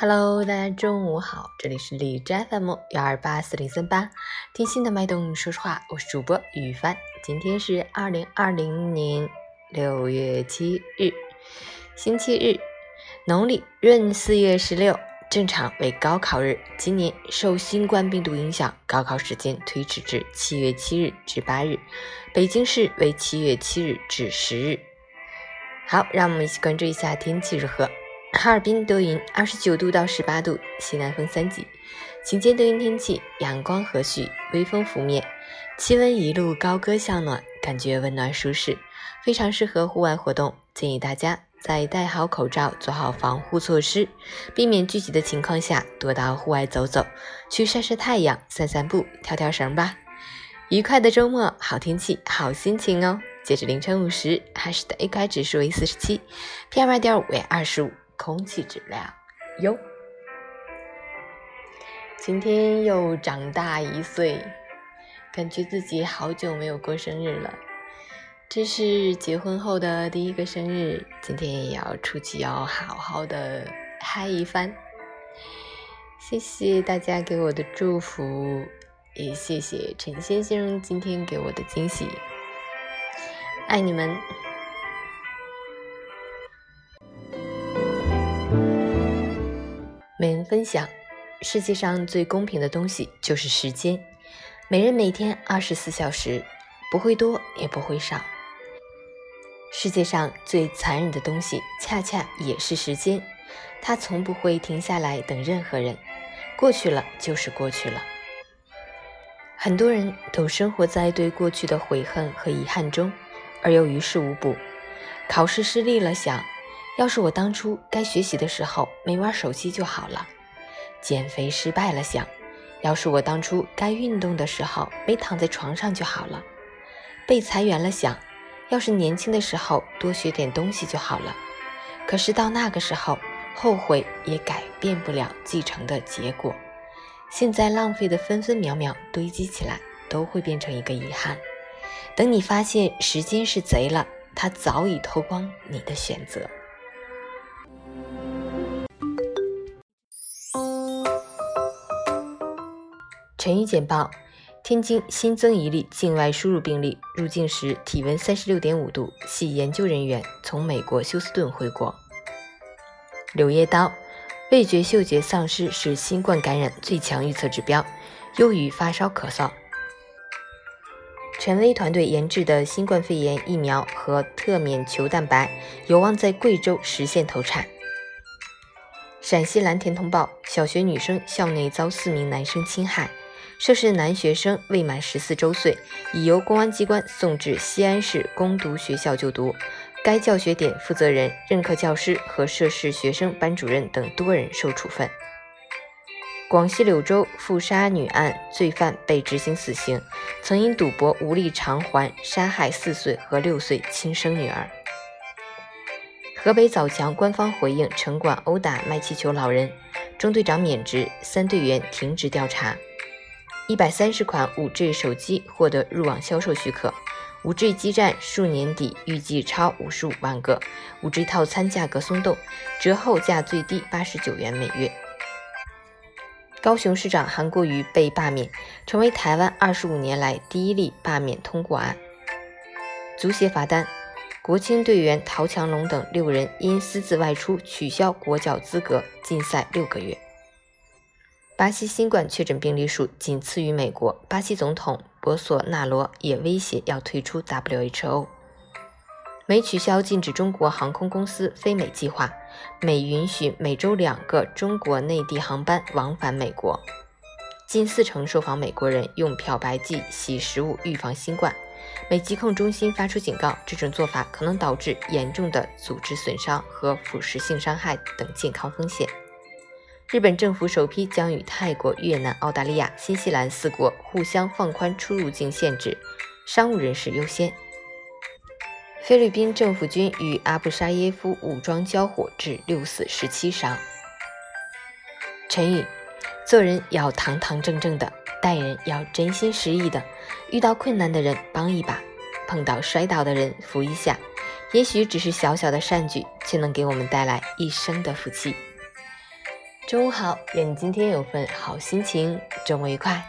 Hello，大家中午好，这里是荔枝 FM 幺二八四零三八，听心的脉动说实话，我是主播雨帆。今天是二零二零年六月七日，星期日，农历闰四月十六，正常为高考日。今年受新冠病毒影响，高考时间推迟至七月七日至八日，北京市为七月七日至十日。好，让我们一起关注一下天气如何。哈尔滨多云，二十九度到十八度，西南风三级。晴间多云天气，阳光和煦，微风拂面，气温一路高歌向暖，感觉温暖舒适，非常适合户外活动。建议大家在戴好口罩、做好防护措施、避免聚集的情况下，多到户外走走，去晒晒太阳、散散步、跳跳绳吧。愉快的周末，好天气，好心情哦！截止凌晨五时，海市的 AQI 指数为四十七，PM 二点五为二十五。空气质量优。今天又长大一岁，感觉自己好久没有过生日了。这是结婚后的第一个生日，今天也要出去，要好好的嗨一番。谢谢大家给我的祝福，也谢谢陈先生今天给我的惊喜，爱你们。分享：世界上最公平的东西就是时间，每人每天二十四小时，不会多也不会少。世界上最残忍的东西，恰恰也是时间，它从不会停下来等任何人。过去了就是过去了。很多人都生活在对过去的悔恨和遗憾中，而又于事无补。考试失利了，想。要是我当初该学习的时候没玩手机就好了。减肥失败了，想，要是我当初该运动的时候没躺在床上就好了。被裁员了，想，要是年轻的时候多学点东西就好了。可是到那个时候，后悔也改变不了继承的结果。现在浪费的分分秒秒堆积起来，都会变成一个遗憾。等你发现时间是贼了，他早已偷光你的选择。晨语简报：天津新增一例境外输入病例，入境时体温三十六点五度，系研究人员，从美国休斯顿回国。柳叶刀：味觉、嗅觉丧失是新冠感染最强预测指标，优于发烧、咳嗽。陈薇团队研制的新冠肺炎疫苗和特免球蛋白有望在贵州实现投产。陕西蓝田通报：小学女生校内遭四名男生侵害。涉事男学生未满十四周岁，已由公安机关送至西安市攻读学校就读。该教学点负责人、任课教师和涉事学生班主任等多人受处分。广西柳州富杀女案罪犯被执行死刑，曾因赌博无力偿还，杀害四岁和六岁亲生女儿。河北枣强官方回应城管殴打卖气球老人，中队长免职，三队员停职调查。一百三十款五 G 手机获得入网销售许可，五 G 基站数年底预计超五十五万个。五 G 套餐价格松动，折后价最低八十九元每月。高雄市长韩国瑜被罢免，成为台湾二十五年来第一例罢免通过案。足协罚单，国青队员陶强龙等六人因私自外出取消国脚资格，禁赛六个月。巴西新冠确诊病例数仅次于美国，巴西总统博索纳罗也威胁要退出 WHO。美取消禁止中国航空公司飞美计划，美允许每周两个中国内地航班往返美国。近四成受访美国人用漂白剂洗食物预防新冠，美疾控中心发出警告，这种做法可能导致严重的组织损伤和腐蚀性伤害等健康风险。日本政府首批将与泰国、越南、澳大利亚、新西兰四国互相放宽出入境限制，商务人士优先。菲律宾政府军与阿布沙耶夫武装交火，致六死十七伤。成语：做人要堂堂正正的，待人要真心实意的，遇到困难的人帮一把，碰到摔倒的人扶一下。也许只是小小的善举，却能给我们带来一生的福气。中午好，愿你今天有份好心情，周末愉快。